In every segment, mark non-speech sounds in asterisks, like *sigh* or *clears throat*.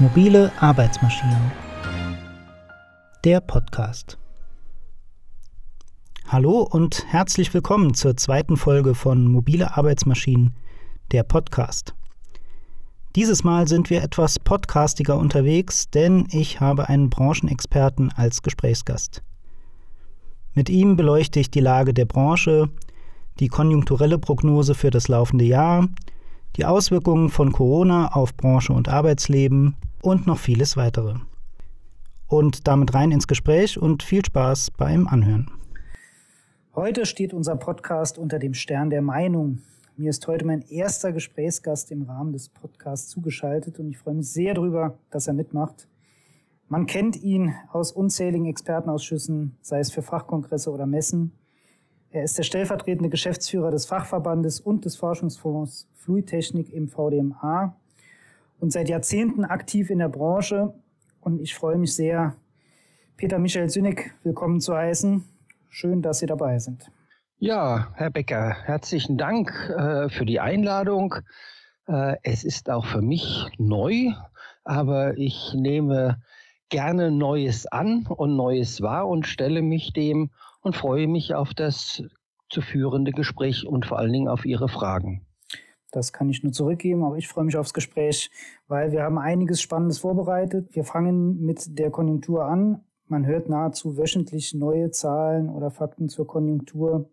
Mobile Arbeitsmaschinen. Der Podcast. Hallo und herzlich willkommen zur zweiten Folge von Mobile Arbeitsmaschinen, der Podcast. Dieses Mal sind wir etwas podcastiger unterwegs, denn ich habe einen Branchenexperten als Gesprächsgast. Mit ihm beleuchte ich die Lage der Branche, die konjunkturelle Prognose für das laufende Jahr, die Auswirkungen von Corona auf Branche und Arbeitsleben und noch vieles weitere. Und damit rein ins Gespräch und viel Spaß beim Anhören. Heute steht unser Podcast unter dem Stern der Meinung. Mir ist heute mein erster Gesprächsgast im Rahmen des Podcasts zugeschaltet und ich freue mich sehr darüber, dass er mitmacht. Man kennt ihn aus unzähligen Expertenausschüssen, sei es für Fachkongresse oder Messen. Er ist der stellvertretende Geschäftsführer des Fachverbandes und des Forschungsfonds Fluidtechnik im VDMA und seit Jahrzehnten aktiv in der Branche. Und ich freue mich sehr, Peter Michael Sünnig willkommen zu heißen. Schön, dass Sie dabei sind. Ja, Herr Becker, herzlichen Dank äh, für die Einladung. Äh, es ist auch für mich neu, aber ich nehme gerne Neues an und Neues wahr und stelle mich dem und freue mich auf das zu führende Gespräch und vor allen Dingen auf Ihre Fragen. Das kann ich nur zurückgeben, aber ich freue mich aufs Gespräch, weil wir haben einiges Spannendes vorbereitet. Wir fangen mit der Konjunktur an. Man hört nahezu wöchentlich neue Zahlen oder Fakten zur Konjunktur,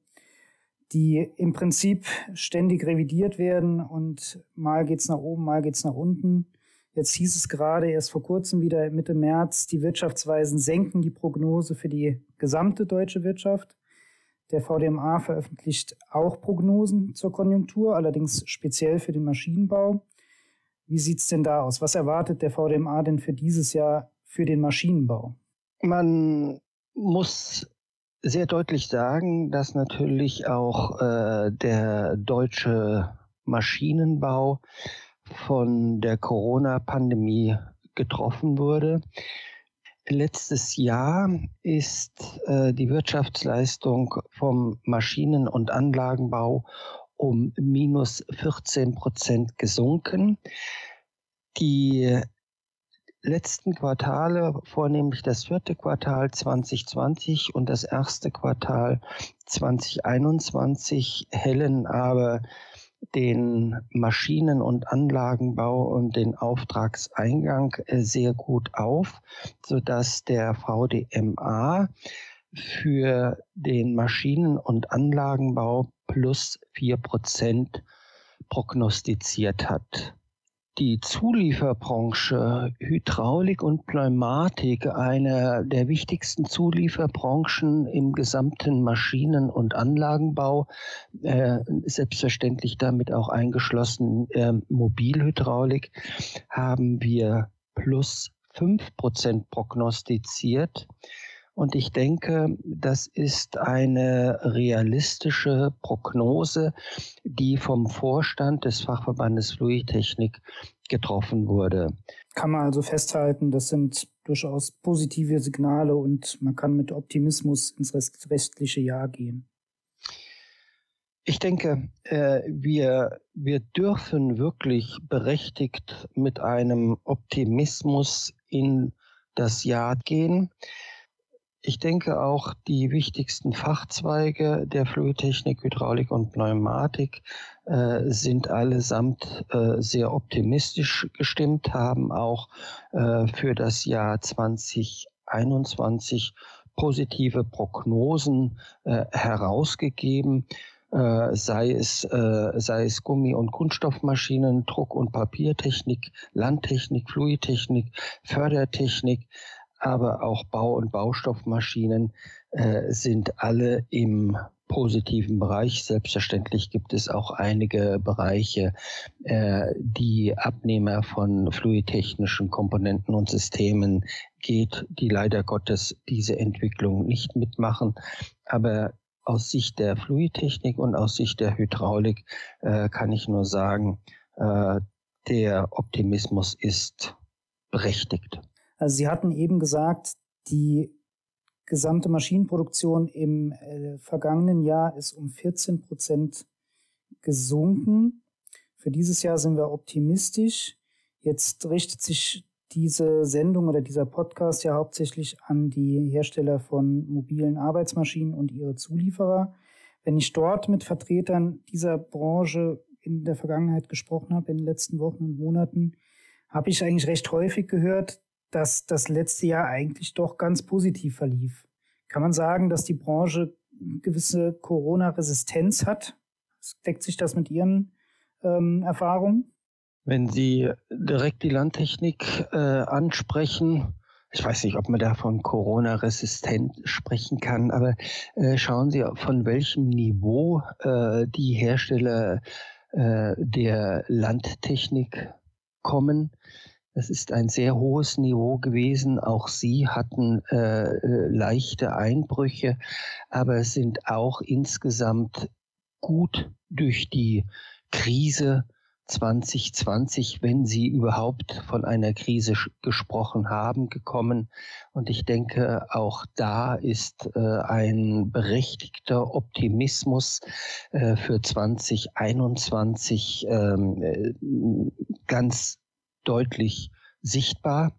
die im Prinzip ständig revidiert werden und mal geht es nach oben, mal geht es nach unten. Jetzt hieß es gerade erst vor kurzem wieder Mitte März, die Wirtschaftsweisen senken die Prognose für die gesamte deutsche Wirtschaft. Der VDMA veröffentlicht auch Prognosen zur Konjunktur, allerdings speziell für den Maschinenbau. Wie sieht es denn da aus? Was erwartet der VDMA denn für dieses Jahr für den Maschinenbau? Man muss sehr deutlich sagen, dass natürlich auch äh, der deutsche Maschinenbau von der Corona-Pandemie getroffen wurde. Letztes Jahr ist äh, die Wirtschaftsleistung vom Maschinen- und Anlagenbau um minus 14 Prozent gesunken. Die letzten Quartale, vornehmlich das vierte Quartal 2020 und das erste Quartal 2021, hellen aber den Maschinen- und Anlagenbau und den Auftragseingang äh, sehr gut auf, sodass der VDMA für den Maschinen- und Anlagenbau plus vier Prozent prognostiziert hat die Zulieferbranche Hydraulik und Pneumatik, eine der wichtigsten Zulieferbranchen im gesamten Maschinen- und Anlagenbau, äh, selbstverständlich damit auch eingeschlossen äh, Mobilhydraulik, haben wir plus fünf Prozent prognostiziert. Und ich denke, das ist eine realistische Prognose, die vom Vorstand des Fachverbandes Fluidtechnik getroffen wurde. Kann man also festhalten, das sind durchaus positive Signale und man kann mit Optimismus ins restliche Jahr gehen. Ich denke, äh, wir, wir dürfen wirklich berechtigt mit einem Optimismus in das Jahr gehen. Ich denke auch, die wichtigsten Fachzweige der Fluidtechnik, Hydraulik und Pneumatik äh, sind allesamt äh, sehr optimistisch gestimmt, haben auch äh, für das Jahr 2021 positive Prognosen äh, herausgegeben. Äh, sei es, äh, sei es Gummi- und Kunststoffmaschinen, Druck- und Papiertechnik, Landtechnik, Fluidtechnik, Fördertechnik, aber auch Bau- und Baustoffmaschinen äh, sind alle im positiven Bereich. Selbstverständlich gibt es auch einige Bereiche, äh, die Abnehmer von fluidtechnischen Komponenten und Systemen geht, die leider Gottes diese Entwicklung nicht mitmachen. Aber aus Sicht der Fluidtechnik und aus Sicht der Hydraulik äh, kann ich nur sagen, äh, der Optimismus ist berechtigt. Also Sie hatten eben gesagt, die gesamte Maschinenproduktion im äh, vergangenen Jahr ist um 14 Prozent gesunken. Für dieses Jahr sind wir optimistisch. Jetzt richtet sich diese Sendung oder dieser Podcast ja hauptsächlich an die Hersteller von mobilen Arbeitsmaschinen und ihre Zulieferer. Wenn ich dort mit Vertretern dieser Branche in der Vergangenheit gesprochen habe, in den letzten Wochen und Monaten, habe ich eigentlich recht häufig gehört, dass das letzte Jahr eigentlich doch ganz positiv verlief. Kann man sagen, dass die Branche gewisse Corona-Resistenz hat? Deckt sich das mit Ihren ähm, Erfahrungen? Wenn Sie direkt die Landtechnik äh, ansprechen, ich weiß nicht, ob man da von Corona-resistent sprechen kann, aber äh, schauen Sie, von welchem Niveau äh, die Hersteller äh, der Landtechnik kommen. Das ist ein sehr hohes Niveau gewesen. Auch sie hatten äh, äh leichte Einbrüche, aber sind auch insgesamt gut durch die Krise 2020, wenn Sie überhaupt von einer Krise gesprochen haben, gekommen. Und ich denke, auch da ist äh, ein berechtigter Optimismus äh, für 2021 ähm, äh, ganz deutlich sichtbar.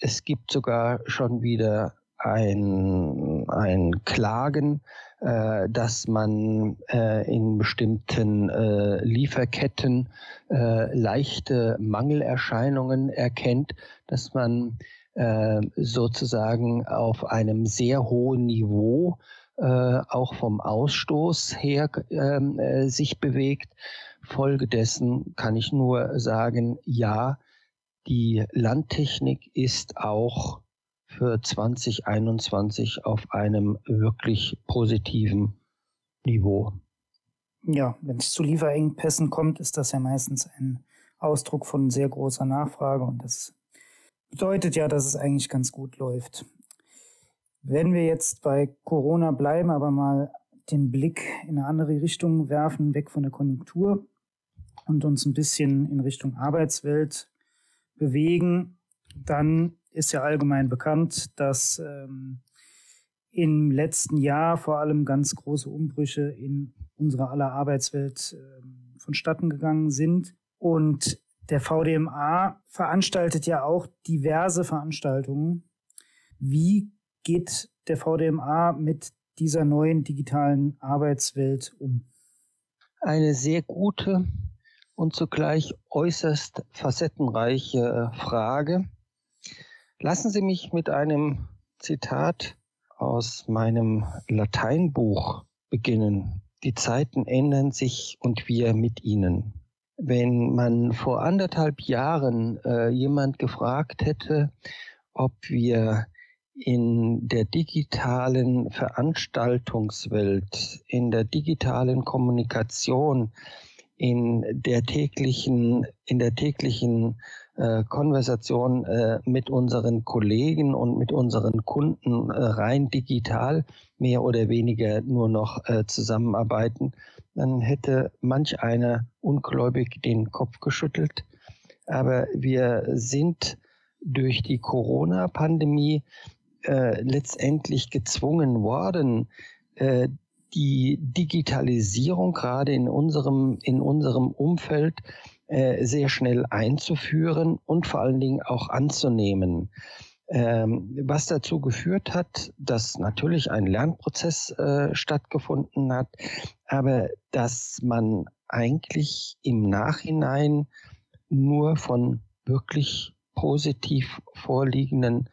Es gibt sogar schon wieder ein, ein Klagen, äh, dass man äh, in bestimmten äh, Lieferketten äh, leichte Mangelerscheinungen erkennt, dass man äh, sozusagen auf einem sehr hohen Niveau äh, auch vom Ausstoß her ähm, äh, sich bewegt. Folgedessen kann ich nur sagen, ja, die Landtechnik ist auch für 2021 auf einem wirklich positiven Niveau. Ja, wenn es zu Lieferengpässen kommt, ist das ja meistens ein Ausdruck von sehr großer Nachfrage und das bedeutet ja, dass es eigentlich ganz gut läuft. Wenn wir jetzt bei Corona bleiben, aber mal den Blick in eine andere Richtung werfen, weg von der Konjunktur und uns ein bisschen in Richtung Arbeitswelt bewegen, dann ist ja allgemein bekannt, dass ähm, im letzten Jahr vor allem ganz große Umbrüche in unserer aller Arbeitswelt ähm, vonstatten gegangen sind. Und der VDMA veranstaltet ja auch diverse Veranstaltungen. Wie geht der VDMA mit dieser neuen digitalen Arbeitswelt um? Eine sehr gute und zugleich äußerst facettenreiche Frage. Lassen Sie mich mit einem Zitat aus meinem Lateinbuch beginnen. Die Zeiten ändern sich und wir mit ihnen. Wenn man vor anderthalb Jahren äh, jemand gefragt hätte, ob wir in der digitalen Veranstaltungswelt, in der digitalen Kommunikation, in der täglichen, in der täglichen äh, Konversation äh, mit unseren Kollegen und mit unseren Kunden äh, rein digital mehr oder weniger nur noch äh, zusammenarbeiten, dann hätte manch einer ungläubig den Kopf geschüttelt. Aber wir sind durch die Corona-Pandemie äh, letztendlich gezwungen worden, äh, die Digitalisierung gerade in unserem, in unserem Umfeld äh, sehr schnell einzuführen und vor allen Dingen auch anzunehmen. Ähm, was dazu geführt hat, dass natürlich ein Lernprozess äh, stattgefunden hat, aber dass man eigentlich im Nachhinein nur von wirklich positiv vorliegenden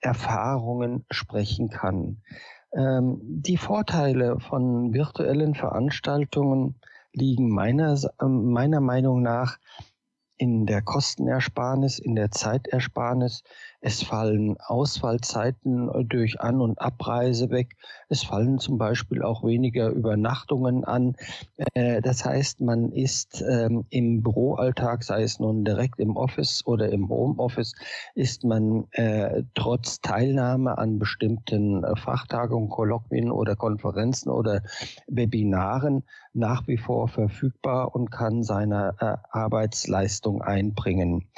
Erfahrungen sprechen kann. Ähm, die Vorteile von virtuellen Veranstaltungen liegen meiner, meiner Meinung nach in der Kostenersparnis, in der Zeitersparnis. Es fallen Ausfallzeiten durch An- und Abreise weg. Es fallen zum Beispiel auch weniger Übernachtungen an. Äh, das heißt, man ist ähm, im Büroalltag, sei es nun direkt im Office oder im Homeoffice, ist man äh, trotz Teilnahme an bestimmten äh, Fachtagungen, Kolloquien oder Konferenzen oder Webinaren nach wie vor verfügbar und kann seine Arbeitsleistung Leistung einbringen.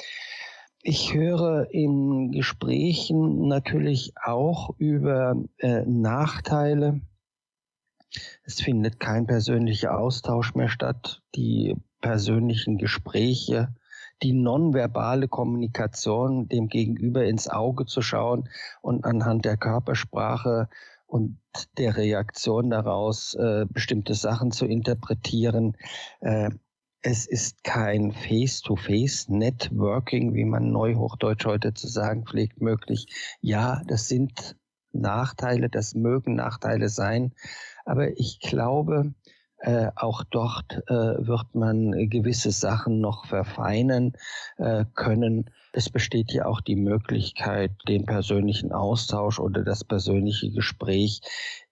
Ich höre in Gesprächen natürlich auch über äh, Nachteile. Es findet kein persönlicher Austausch mehr statt. Die persönlichen Gespräche, die nonverbale Kommunikation, dem Gegenüber ins Auge zu schauen und anhand der Körpersprache und der Reaktion daraus äh, bestimmte Sachen zu interpretieren. Äh, es ist kein Face-to-Face-Networking, wie man neuhochdeutsch heute zu sagen pflegt, möglich. Ja, das sind Nachteile, das mögen Nachteile sein, aber ich glaube, äh, auch dort äh, wird man gewisse Sachen noch verfeinern äh, können. Es besteht ja auch die Möglichkeit, den persönlichen Austausch oder das persönliche Gespräch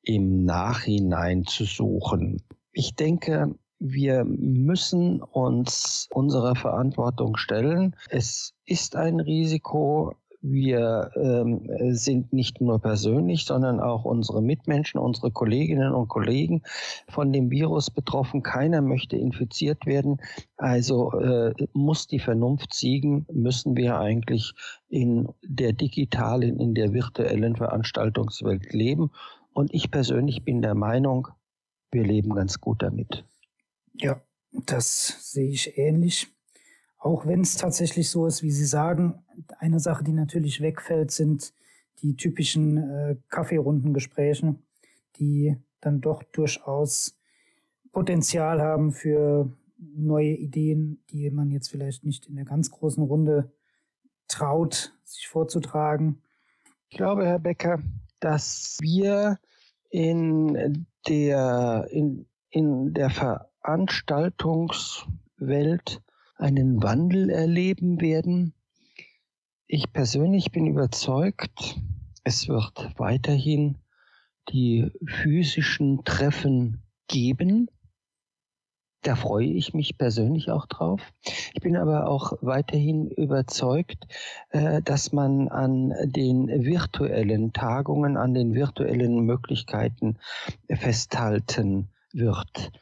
im Nachhinein zu suchen. Ich denke, wir müssen uns unserer Verantwortung stellen. Es ist ein Risiko. Wir ähm, sind nicht nur persönlich, sondern auch unsere Mitmenschen, unsere Kolleginnen und Kollegen von dem Virus betroffen. Keiner möchte infiziert werden. Also äh, muss die Vernunft siegen, müssen wir eigentlich in der digitalen, in der virtuellen Veranstaltungswelt leben. Und ich persönlich bin der Meinung, wir leben ganz gut damit. Ja, das sehe ich ähnlich. Auch wenn es tatsächlich so ist, wie Sie sagen, eine Sache, die natürlich wegfällt, sind die typischen äh, Kaffeerundengespräche, die dann doch durchaus Potenzial haben für neue Ideen, die man jetzt vielleicht nicht in der ganz großen Runde traut, sich vorzutragen. Ich glaube, Herr Becker, dass wir in der, in, in der Ver Veranstaltungswelt einen Wandel erleben werden. Ich persönlich bin überzeugt, es wird weiterhin die physischen Treffen geben. Da freue ich mich persönlich auch drauf. Ich bin aber auch weiterhin überzeugt, äh, dass man an den virtuellen Tagungen, an den virtuellen Möglichkeiten festhalten wird.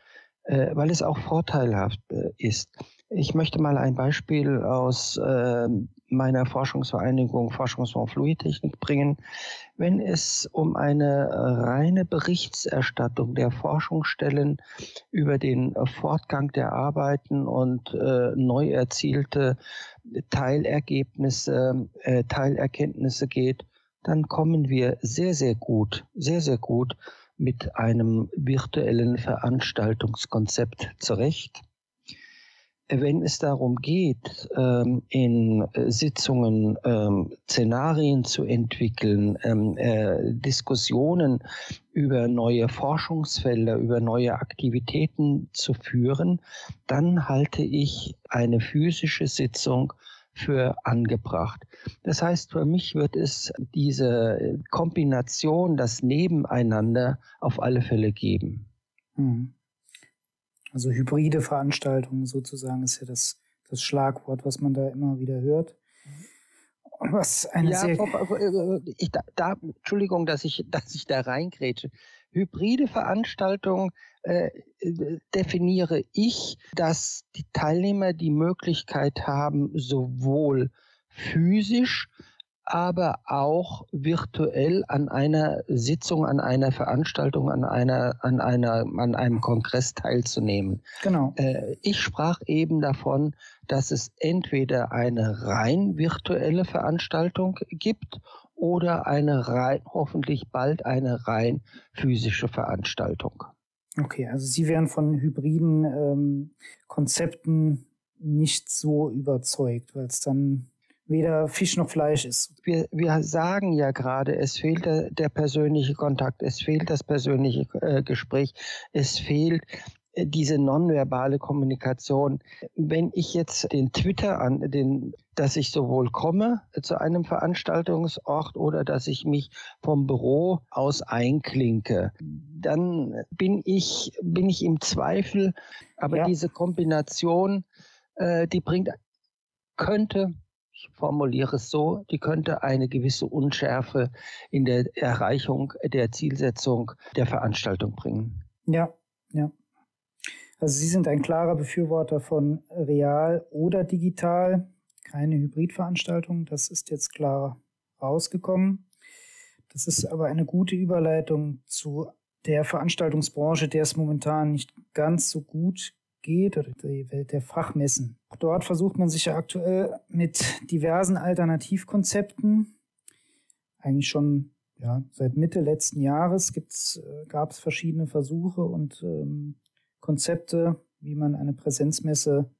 Äh, weil es auch vorteilhaft äh, ist. Ich möchte mal ein Beispiel aus äh, meiner Forschungsvereinigung Forschungsfonds Fluidtechnik bringen. Wenn es um eine reine Berichterstattung der Forschungsstellen über den Fortgang der Arbeiten und äh, neu erzielte Teilergebnisse, äh, Teilerkenntnisse geht, dann kommen wir sehr, sehr gut, sehr, sehr gut mit einem virtuellen Veranstaltungskonzept zurecht. Wenn es darum geht, ähm, in Sitzungen ähm, Szenarien zu entwickeln, ähm, äh, Diskussionen über neue Forschungsfelder, über neue Aktivitäten zu führen, dann halte ich eine physische Sitzung für angebracht. Das heißt, für mich wird es diese Kombination, das Nebeneinander auf alle Fälle geben. Hm. Also hybride Veranstaltungen sozusagen ist ja das, das Schlagwort, was man da immer wieder hört. Was eine ja, sehr äh, ich, da, Entschuldigung, dass ich, *laughs* dass ich da reingrätsche. Hybride Veranstaltung äh, definiere ich, dass die Teilnehmer die Möglichkeit haben, sowohl physisch aber auch virtuell an einer Sitzung, an einer Veranstaltung, an einer, an einer, an einem Kongress teilzunehmen. Genau. Äh, ich sprach eben davon, dass es entweder eine rein virtuelle Veranstaltung gibt oder eine rein, hoffentlich bald eine rein physische Veranstaltung. Okay, also Sie wären von hybriden ähm, Konzepten nicht so überzeugt, weil es dann weder Fisch noch Fleisch ist. Wir, wir sagen ja gerade, es fehlt der, der, persönliche Kontakt, es fehlt das persönliche äh, Gespräch, es fehlt diese nonverbale Kommunikation. Wenn ich jetzt den Twitter an, den, dass ich sowohl komme zu einem Veranstaltungsort oder dass ich mich vom Büro aus einklinke, dann bin ich, bin ich im Zweifel. Aber ja. diese Kombination, äh, die bringt, könnte ich formuliere es so, die könnte eine gewisse Unschärfe in der Erreichung der Zielsetzung der Veranstaltung bringen. Ja, ja. Also Sie sind ein klarer Befürworter von real oder digital, keine Hybridveranstaltung. Das ist jetzt klar rausgekommen. Das ist aber eine gute Überleitung zu der Veranstaltungsbranche, der es momentan nicht ganz so gut geht, oder die Welt der Fachmessen. Dort versucht man sich ja aktuell mit diversen Alternativkonzepten, eigentlich schon ja, seit Mitte letzten Jahres äh, gab es verschiedene Versuche und ähm, Konzepte, wie man eine Präsenzmesse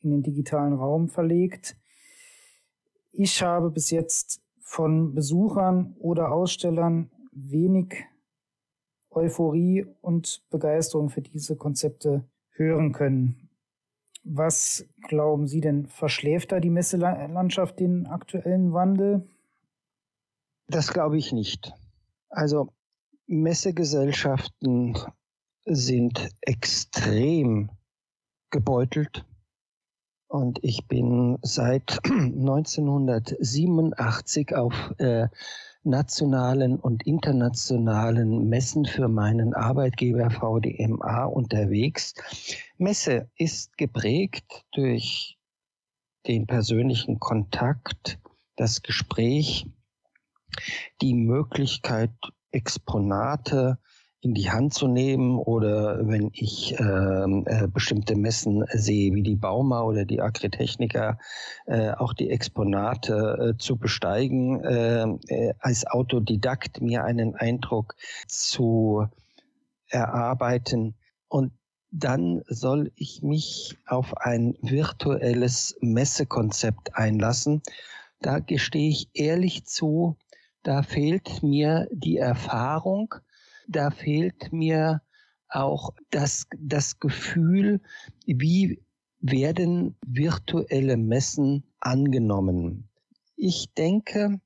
in den digitalen Raum verlegt. Ich habe bis jetzt von Besuchern oder Ausstellern wenig Euphorie und Begeisterung für diese Konzepte hören können. Was glauben Sie denn, verschläft da die Messelandschaft den aktuellen Wandel? Das glaube ich nicht. Also Messegesellschaften sind extrem gebeutelt und ich bin seit *clears throat* 1987 auf äh, nationalen und internationalen Messen für meinen Arbeitgeber VDMA unterwegs. Messe ist geprägt durch den persönlichen Kontakt, das Gespräch, die Möglichkeit, Exponate in die Hand zu nehmen oder wenn ich ähm, äh, bestimmte Messen sehe, wie die Bauma oder die Agritechniker, äh, auch die Exponate äh, zu besteigen, äh, äh, als Autodidakt mir einen Eindruck zu erarbeiten. Und dann soll ich mich auf ein virtuelles Messekonzept einlassen. Da gestehe ich ehrlich zu, da fehlt mir die Erfahrung, da fehlt mir auch das, das Gefühl, wie werden virtuelle Messen angenommen. Ich denke,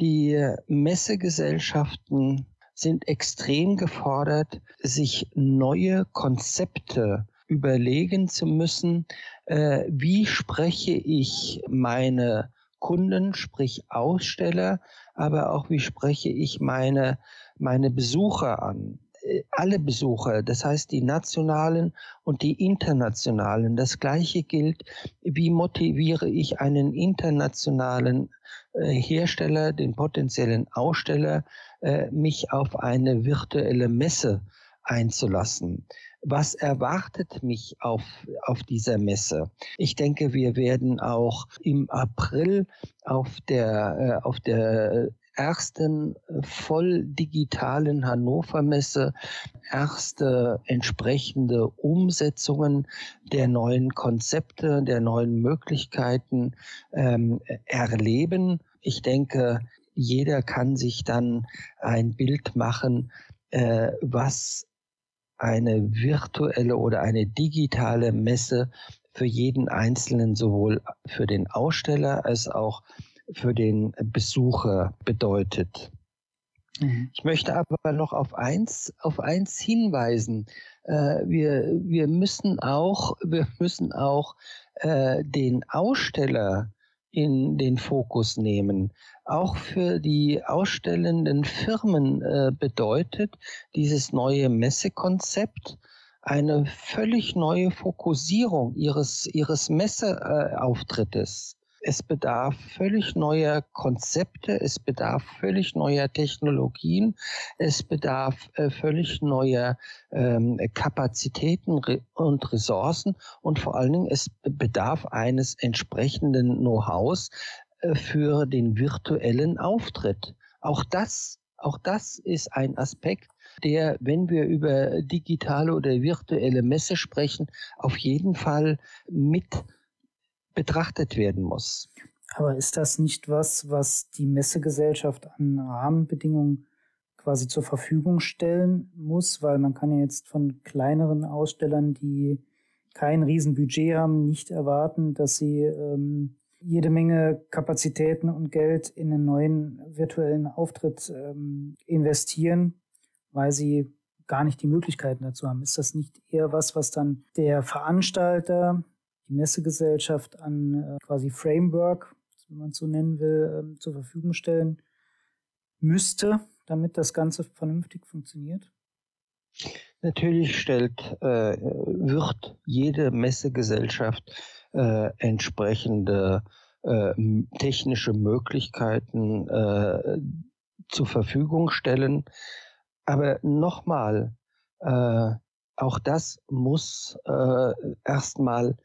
die Messegesellschaften sind extrem gefordert, sich neue Konzepte überlegen zu müssen, äh, wie spreche ich meine Kunden, sprich Aussteller, aber auch wie spreche ich meine, meine Besucher an. Äh, alle Besucher, das heißt die nationalen und die internationalen. Das gleiche gilt, wie motiviere ich einen internationalen äh, Hersteller, den potenziellen Aussteller, äh, mich auf eine virtuelle Messe einzulassen was erwartet mich auf, auf dieser Messe? Ich denke, wir werden auch im April auf der, äh, auf der ersten voll digitalen Hannover Messe erste entsprechende Umsetzungen der neuen Konzepte, der neuen Möglichkeiten ähm, erleben. Ich denke, jeder kann sich dann ein Bild machen, äh, was eine virtuelle oder eine digitale Messe für jeden Einzelnen sowohl für den Aussteller als auch für den Besucher bedeutet. Mhm. Ich möchte aber noch auf eins, auf eins hinweisen. Äh, wir, wir müssen auch, wir müssen auch äh, den Aussteller in den Fokus nehmen. Auch für die ausstellenden Firmen äh, bedeutet dieses neue Messekonzept eine völlig neue Fokussierung ihres, ihres Messeauftrittes. Es bedarf völlig neuer Konzepte, es bedarf völlig neuer Technologien, es bedarf äh, völlig neuer ähm, Kapazitäten und Ressourcen und vor allen Dingen es bedarf eines entsprechenden Know-hows äh, für den virtuellen Auftritt. Auch das, auch das ist ein Aspekt, der, wenn wir über digitale oder virtuelle Messe sprechen, auf jeden Fall mit betrachtet werden muss. Aber ist das nicht was, was die Messegesellschaft an Rahmenbedingungen quasi zur Verfügung stellen muss? Weil man kann ja jetzt von kleineren Ausstellern, die kein Riesenbudget haben, nicht erwarten, dass sie ähm, jede Menge Kapazitäten und Geld in einen neuen virtuellen Auftritt ähm, investieren, weil sie gar nicht die Möglichkeiten dazu haben. Ist das nicht eher was, was dann der Veranstalter die Messegesellschaft an äh, quasi Framework, wenn man es so nennen will, äh, zur Verfügung stellen müsste, damit das Ganze vernünftig funktioniert? Natürlich stellt, äh, wird jede Messegesellschaft äh, entsprechende äh, technische Möglichkeiten äh, zur Verfügung stellen. Aber nochmal, äh, auch das muss äh, erstmal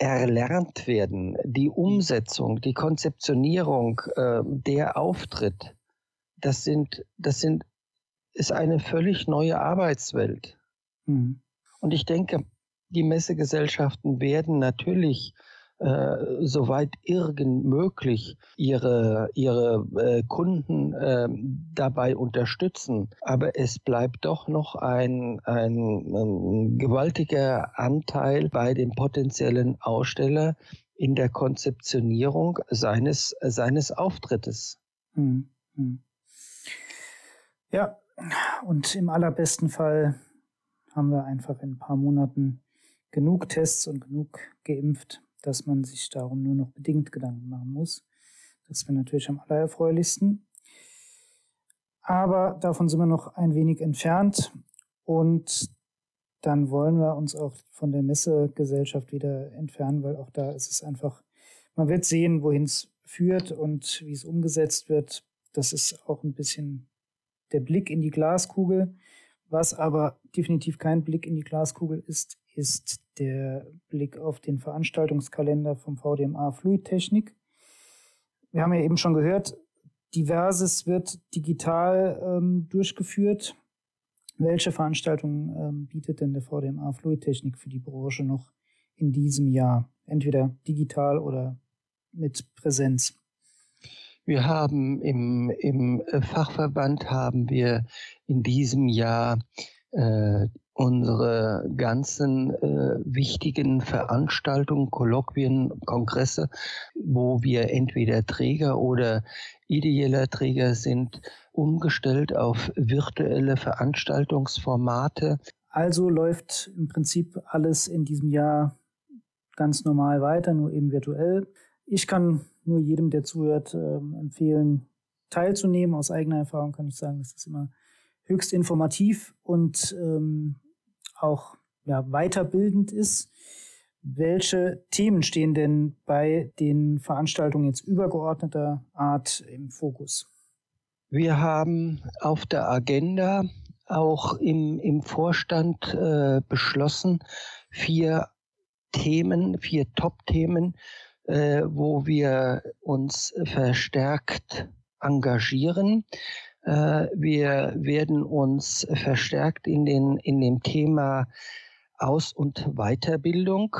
erlernt werden. Die Umsetzung, die Konzeptionierung, äh, der Auftritt, das sind, das sind, ist eine völlig neue Arbeitswelt. Mhm. Und ich denke, die Messegesellschaften werden natürlich äh, soweit irgend möglich ihre, ihre äh, Kunden äh, dabei unterstützen. Aber es bleibt doch noch ein, ein, ein gewaltiger Anteil bei dem potenziellen Aussteller in der Konzeptionierung seines, seines Auftrittes. Hm, hm. Ja, und im allerbesten Fall haben wir einfach in ein paar Monaten genug Tests und genug geimpft, dass man sich darum nur noch bedingt Gedanken machen muss. Das wäre natürlich am allererfreulichsten. Aber davon sind wir noch ein wenig entfernt und dann wollen wir uns auch von der Messegesellschaft wieder entfernen, weil auch da ist es einfach, man wird sehen, wohin es führt und wie es umgesetzt wird. Das ist auch ein bisschen der Blick in die Glaskugel. Was aber definitiv kein Blick in die Glaskugel ist, ist der Blick auf den Veranstaltungskalender vom VDMA Fluidtechnik. Wir haben ja eben schon gehört, diverses wird digital ähm, durchgeführt. Welche Veranstaltungen ähm, bietet denn der VDMA Fluidtechnik für die Branche noch in diesem Jahr? Entweder digital oder mit Präsenz. Wir haben im, im Fachverband haben wir in diesem Jahr äh, unsere ganzen äh, wichtigen Veranstaltungen, Kolloquien, Kongresse, wo wir entweder Träger oder ideeller Träger sind, umgestellt auf virtuelle Veranstaltungsformate. Also läuft im Prinzip alles in diesem Jahr ganz normal weiter, nur eben virtuell. Ich kann nur jedem, der zuhört, äh, empfehlen, teilzunehmen. Aus eigener Erfahrung kann ich sagen, das immer höchst informativ und ähm, auch ja, weiterbildend ist. Welche Themen stehen denn bei den Veranstaltungen jetzt übergeordneter Art im Fokus? Wir haben auf der Agenda auch im, im Vorstand äh, beschlossen, vier Themen, vier Top-Themen, äh, wo wir uns verstärkt engagieren. Äh, wir werden uns verstärkt in, den, in dem Thema Aus- und Weiterbildung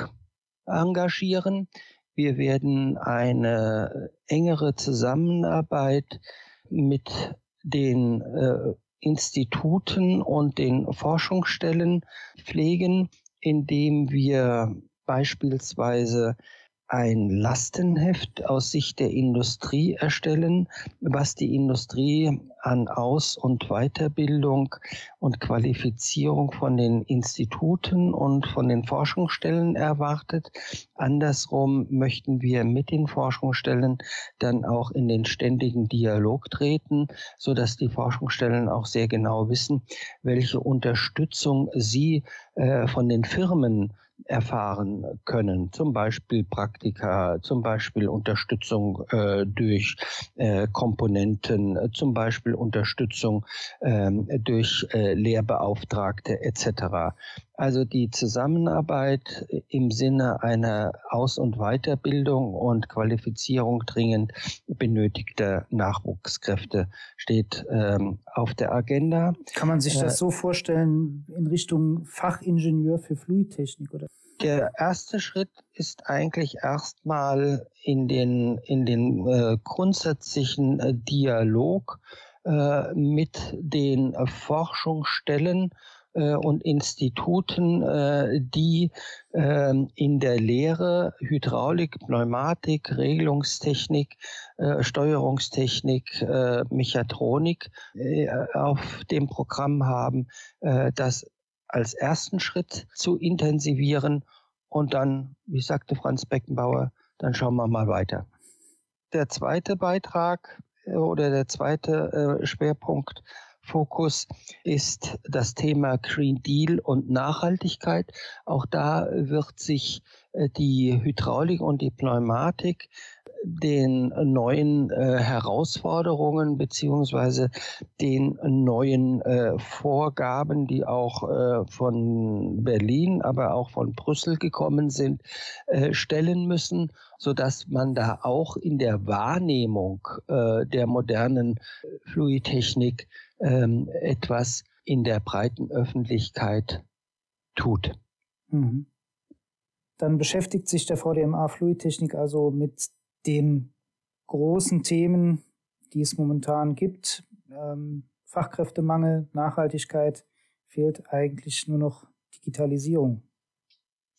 engagieren. Wir werden eine engere Zusammenarbeit mit den äh, Instituten und den Forschungsstellen pflegen, indem wir beispielsweise ein Lastenheft aus Sicht der Industrie erstellen, was die Industrie an Aus- und Weiterbildung und Qualifizierung von den Instituten und von den Forschungsstellen erwartet. Andersrum möchten wir mit den Forschungsstellen dann auch in den ständigen Dialog treten, so dass die Forschungsstellen auch sehr genau wissen, welche Unterstützung sie äh, von den Firmen erfahren können. Zum Beispiel Praktika, zum Beispiel Unterstützung äh, durch äh, Komponenten, äh, zum Beispiel Unterstützung ähm, durch äh, Lehrbeauftragte etc. Also die Zusammenarbeit im Sinne einer Aus- und Weiterbildung und Qualifizierung dringend benötigter Nachwuchskräfte steht ähm, auf der Agenda. Kann man sich das äh, so vorstellen in Richtung Fachingenieur für Fluidtechnik oder? Der erste Schritt ist eigentlich erstmal in den, in den äh, grundsätzlichen äh, Dialog mit den Forschungsstellen äh, und Instituten, äh, die äh, in der Lehre Hydraulik, Pneumatik, Regelungstechnik, äh, Steuerungstechnik, äh, Mechatronik äh, auf dem Programm haben, äh, das als ersten Schritt zu intensivieren und dann, wie sagte Franz Beckenbauer, dann schauen wir mal weiter. Der zweite Beitrag äh, oder der zweite äh, Schwerpunkt Fokus ist das Thema Green Deal und Nachhaltigkeit. Auch da wird sich äh, die Hydraulik und die Pneumatik den neuen äh, Herausforderungen beziehungsweise den neuen äh, Vorgaben, die auch äh, von Berlin, aber auch von Brüssel gekommen sind, äh, stellen müssen, so dass man da auch in der Wahrnehmung äh, der modernen Fluidtechnik ähm, etwas in der breiten Öffentlichkeit tut. Mhm. Dann beschäftigt sich der VDMA Fluidtechnik also mit den großen Themen, die es momentan gibt. Ähm, Fachkräftemangel, Nachhaltigkeit, fehlt eigentlich nur noch Digitalisierung.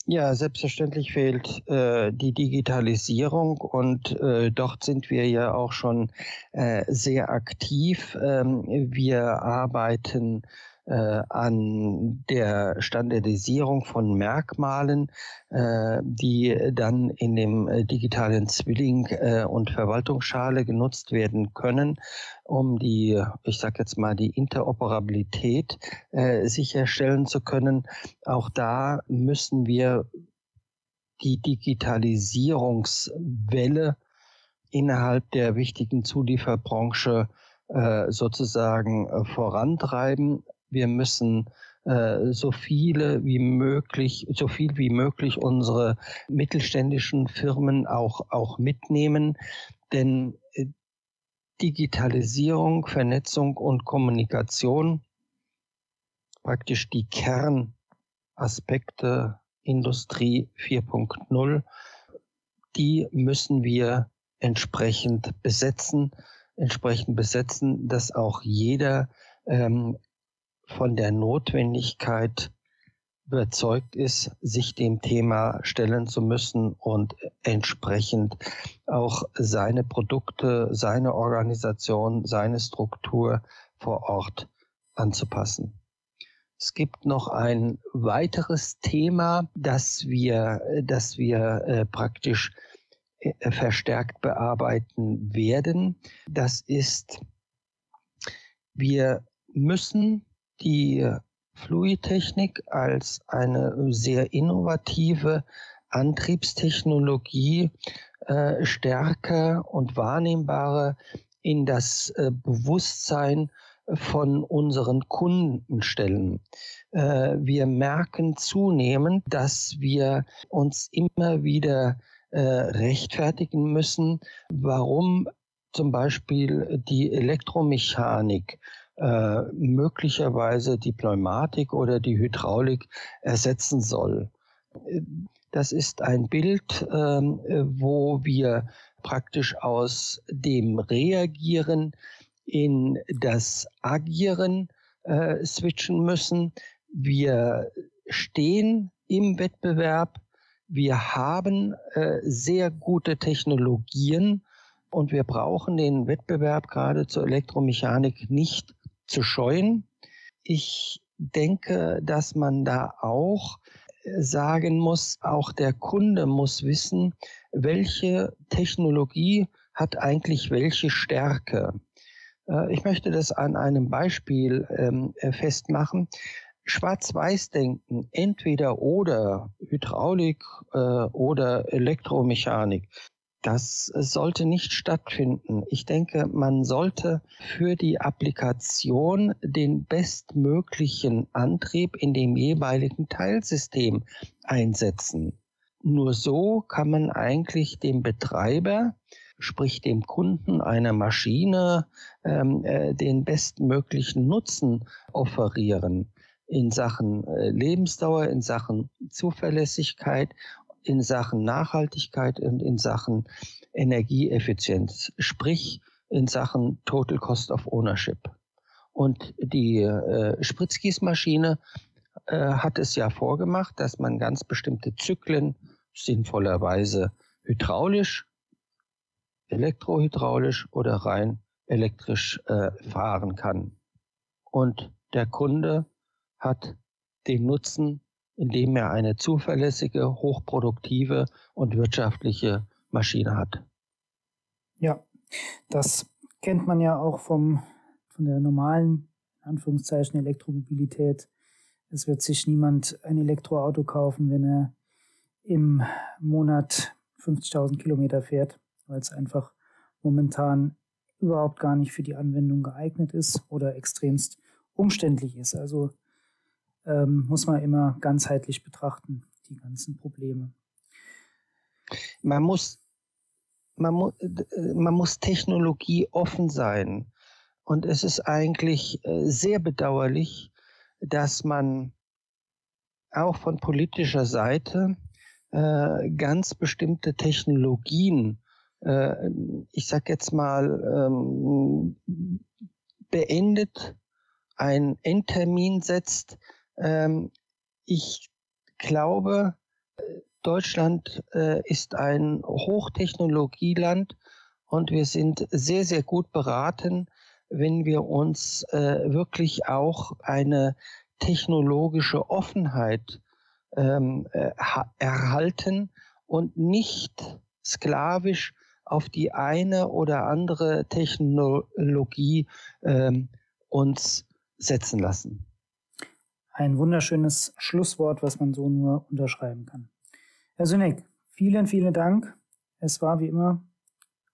Ja, selbstverständlich fehlt äh, die Digitalisierung und äh, dort sind wir ja auch schon äh, sehr aktiv. Ähm, wir arbeiten äh, an der Standardisierung von Merkmalen, äh, die dann in dem äh, digitalen Zwilling äh, und Verwaltungsschale genutzt werden können, um die, ich sage jetzt mal, die Interoperabilität äh, sicherstellen zu können. Auch da müssen wir die Digitalisierungswelle innerhalb der wichtigen Zulieferbranche äh, sozusagen äh, vorantreiben. Wir müssen äh, so viele wie möglich, so viel wie möglich unsere mittelständischen Firmen auch, auch mitnehmen, denn äh, Digitalisierung, Vernetzung und Kommunikation, praktisch die Kernaspekte Industrie 4.0, die müssen wir entsprechend besetzen, entsprechend besetzen, dass auch jeder ähm, von der Notwendigkeit überzeugt ist, sich dem Thema stellen zu müssen und entsprechend auch seine Produkte, seine Organisation, seine Struktur vor Ort anzupassen. Es gibt noch ein weiteres Thema, das wir, das wir äh, praktisch äh, verstärkt bearbeiten werden. Das ist, wir müssen die Fluidtechnik als eine sehr innovative Antriebstechnologie äh, stärker und wahrnehmbarer in das äh, Bewusstsein von unseren Kunden stellen. Äh, wir merken zunehmend, dass wir uns immer wieder äh, rechtfertigen müssen, warum zum Beispiel die Elektromechanik äh, möglicherweise die Pneumatik oder die Hydraulik ersetzen soll. Das ist ein Bild, ähm, wo wir praktisch aus dem Reagieren in das Agieren äh, switchen müssen. Wir stehen im Wettbewerb. Wir haben äh, sehr gute Technologien und wir brauchen den Wettbewerb gerade zur Elektromechanik nicht zu scheuen. Ich denke, dass man da auch äh, sagen muss, auch der Kunde muss wissen, welche Technologie hat eigentlich welche Stärke. Äh, ich möchte das an einem Beispiel ähm, äh, festmachen. Schwarz-Weiß-Denken, entweder oder Hydraulik oder Elektromechanik, das sollte nicht stattfinden. Ich denke, man sollte für die Applikation den bestmöglichen Antrieb in dem jeweiligen Teilsystem einsetzen. Nur so kann man eigentlich dem Betreiber, sprich dem Kunden einer Maschine, ähm, äh, den bestmöglichen Nutzen offerieren in Sachen äh, Lebensdauer, in Sachen Zuverlässigkeit in Sachen Nachhaltigkeit und in Sachen Energieeffizienz, sprich in Sachen Total Cost of Ownership. Und die äh, Spritzgießmaschine äh, hat es ja vorgemacht, dass man ganz bestimmte Zyklen sinnvollerweise hydraulisch, elektrohydraulisch oder rein elektrisch äh, fahren kann. Und der Kunde hat den Nutzen indem er eine zuverlässige, hochproduktive und wirtschaftliche Maschine hat. Ja, das kennt man ja auch vom, von der normalen, Anführungszeichen, Elektromobilität. Es wird sich niemand ein Elektroauto kaufen, wenn er im Monat 50.000 Kilometer fährt. weil es einfach momentan überhaupt gar nicht für die Anwendung geeignet ist oder extremst umständlich ist. Also ähm, muss man immer ganzheitlich betrachten, die ganzen Probleme. Man muss, man, mu man muss Technologie offen sein. Und es ist eigentlich äh, sehr bedauerlich, dass man auch von politischer Seite äh, ganz bestimmte Technologien, äh, ich sag jetzt mal, ähm, beendet, einen Endtermin setzt. Ähm, ich glaube, Deutschland äh, ist ein Hochtechnologieland und wir sind sehr, sehr gut beraten, wenn wir uns äh, wirklich auch eine technologische Offenheit ähm, äh, erhalten und nicht sklavisch auf die eine oder andere Technologie ähm, uns setzen lassen. Ein wunderschönes Schlusswort, was man so nur unterschreiben kann. Herr Sünig, vielen, vielen Dank. Es war wie immer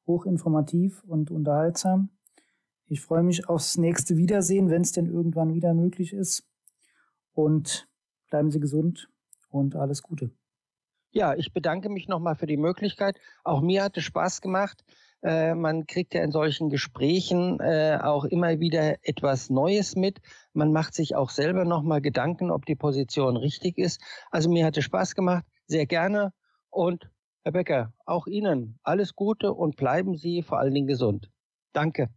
hochinformativ und unterhaltsam. Ich freue mich aufs nächste Wiedersehen, wenn es denn irgendwann wieder möglich ist. Und bleiben Sie gesund und alles Gute. Ja, ich bedanke mich nochmal für die Möglichkeit. Auch mir hat es Spaß gemacht. Äh, man kriegt ja in solchen Gesprächen äh, auch immer wieder etwas Neues mit. Man macht sich auch selber nochmal Gedanken, ob die Position richtig ist. Also mir hat es Spaß gemacht, sehr gerne. Und Herr Becker, auch Ihnen alles Gute und bleiben Sie vor allen Dingen gesund. Danke.